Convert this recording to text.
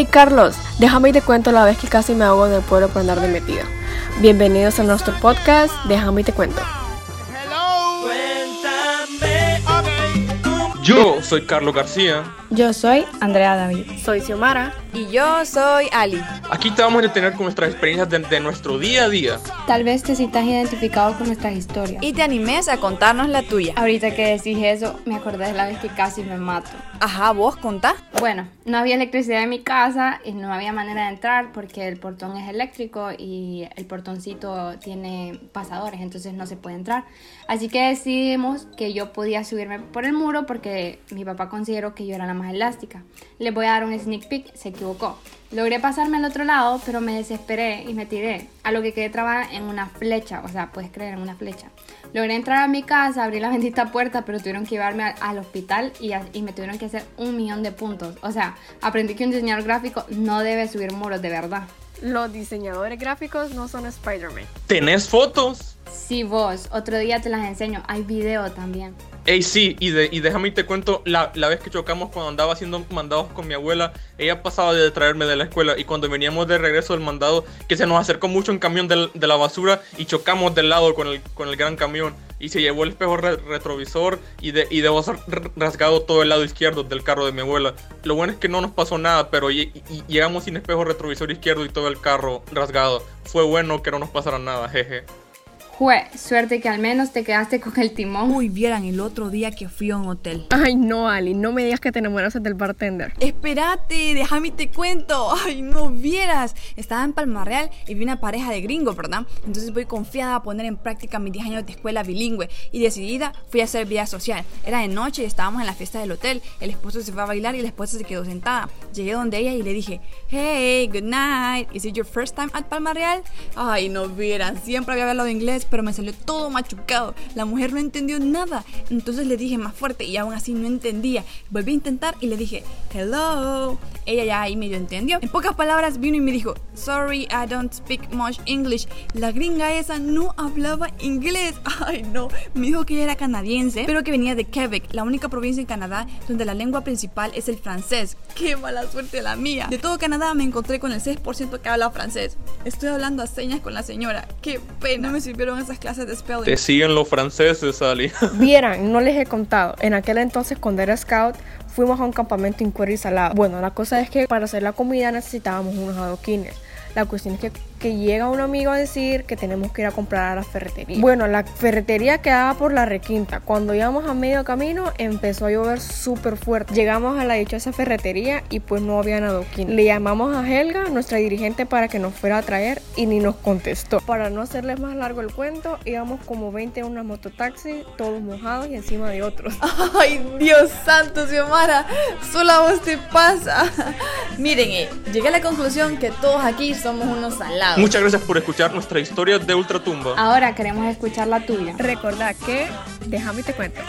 Hey Carlos, déjame y te cuento la vez que casi me ahogo en el pueblo por andar de metida. Bienvenidos a nuestro podcast, déjame y te cuento. Yo soy Carlos García. Yo soy Andrea David. Soy Xiomara. Y yo soy Ali. Aquí te vamos a detener con nuestras experiencias de, de, nuestro día a día. Tal vez te sientas identificado con nuestras historias. Y te animes a contarnos la tuya. Ahorita que decís eso, me acordé de la vez que casi me mato. Ajá, vos contá. Bueno, no había electricidad en mi casa y no había manera de entrar porque el portón es eléctrico y el portoncito tiene pasadores, entonces no se puede entrar. Así que decidimos que yo podía subirme por el muro porque mi papá consideró que yo era la más elástica. Le voy a dar un sneak peek, se equivocó. Logré pasarme al otro lado, pero me desesperé y me tiré, a lo que quedé trabada en una flecha, o sea, puedes creer, en una flecha. Logré entrar a mi casa, abrí la bendita puerta, pero tuvieron que llevarme al, al hospital y, a, y, me tuvieron que hacer un millón de puntos. O sea, aprendí que un diseñador gráfico no debe subir muros, de verdad. Los diseñadores gráficos no son Spider-Man. ¿Tenés fotos? Sí, vos. Otro día te las enseño. Hay video también. Ey, sí, y, de, y déjame y te cuento, la, la, vez que chocamos cuando andaba haciendo mandados con mi abuela, ella pasaba de traerme de la escuela y cuando veníamos de regreso del mandado, que se nos acercó mucho un camión de, de la basura y chocamos del lado con el, con el gran camión y se llevó el espejo re retrovisor y, de, y debo ser rasgado todo el lado izquierdo del carro de mi abuela. Lo bueno es que no nos pasó nada, pero y llegamos sin espejo retrovisor izquierdo y todo el carro rasgado. Fue bueno que no nos pasara nada, jeje. Jue, suerte que al menos te quedaste con el timón. Uy, vieran el otro día que fui a un hotel. Ay, no, Ali, no me digas que te enamoraste del bartender. Espérate, déjame te cuento. Ay, no vieras. Estaba en Palma Real y vi una pareja de gringos, ¿verdad? Entonces voy confiada a poner en práctica mis 10 años de escuela bilingüe y decidida fui a hacer vida social. Era de noche y estábamos en la fiesta del hotel. El esposo se fue a bailar y la esposa se quedó sentada. Llegué donde ella y le dije, hey, good night. Is it your first time at Palma Real? Ay, no vieran. Siempre había hablado inglés, pero me salió todo machucado. La mujer no entendió nada. Entonces le dije más fuerte y aún así no entendía. Volví a intentar y le dije, hello. Ella ya ahí medio entendió. En pocas palabras vino y me dijo, sorry, I don't speak much English. La gringa esa no hablaba inglés. Ay, no. Me dijo que ella era canadiense, pero que venía de Quebec, la única provincia en Canadá donde la lengua principal es el francés. Qué mala suerte la mía. De todo Canadá me encontré con el 6% que habla francés. Estoy hablando a señas con la señora. Qué pena. No me sirvieron esas clases de spelling. Te siguen los franceses, Ali. Vieran, no les he contado. En aquel entonces, cuando era scout, fuimos a un campamento en Cuero y Salado. Bueno, la cosa es que para hacer la comida necesitábamos unos adoquines. La cuestión es que, que, llega un amigo a decir que tenemos que ir a comprar a la ferretería. Bueno, la ferretería quedaba por la requinta. Cuando íbamos a medio camino empezó a llover súper fuerte. Llegamos a la dichosa ferretería y pues no había adoquín. Le llamamos a Helga, nuestra dirigente, para que nos fuera a traer y ni nos contestó. Para no hacerles más largo el cuento, íbamos como 20 en una mototaxi, todos mojados y encima de otros. Ay, Dios santo, Xiomara, solo a vos te pasa. Miren, eh, llegué a la conclusión que todos aquí somos unos salados. Muchas gracias por escuchar nuestra historia de Ultratumba. Ahora queremos escuchar la tuya. Recordad que, déjame te cuento.